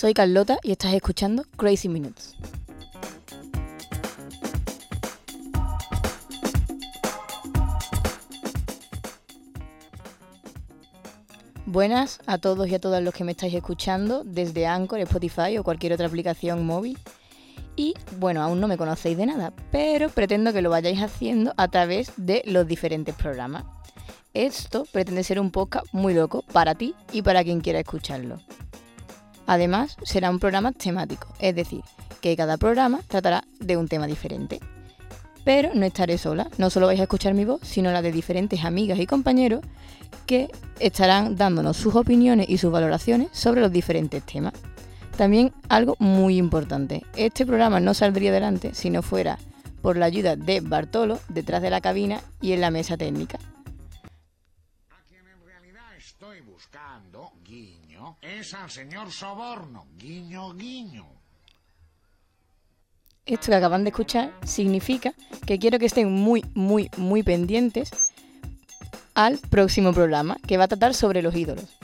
soy Carlota y estás escuchando Crazy Minutes. Buenas a todos y a todas los que me estáis escuchando desde Anchor, Spotify o cualquier otra aplicación móvil. Y bueno, aún no me conocéis de nada, pero pretendo que lo vayáis haciendo a través de los diferentes programas. Esto pretende ser un podcast muy loco para ti y para quien quiera escucharlo. Además, será un programa temático, es decir, que cada programa tratará de un tema diferente. Pero no estaré sola, no solo vais a escuchar mi voz, sino la de diferentes amigas y compañeros que estarán dándonos sus opiniones y sus valoraciones sobre los diferentes temas. También algo muy importante, este programa no saldría adelante si no fuera por la ayuda de Bartolo detrás de la cabina y en la mesa técnica. Estoy buscando, guiño, es al señor Soborno, guiño, guiño. Esto que acaban de escuchar significa que quiero que estén muy, muy, muy pendientes al próximo programa que va a tratar sobre los ídolos.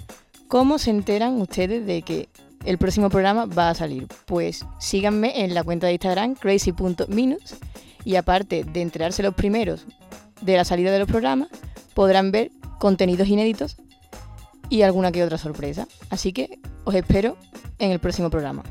¿Cómo se enteran ustedes de que el próximo programa va a salir? Pues síganme en la cuenta de Instagram crazy.minutes y aparte de enterarse los primeros de la salida de los programas, podrán ver contenidos inéditos y alguna que otra sorpresa. Así que os espero en el próximo programa.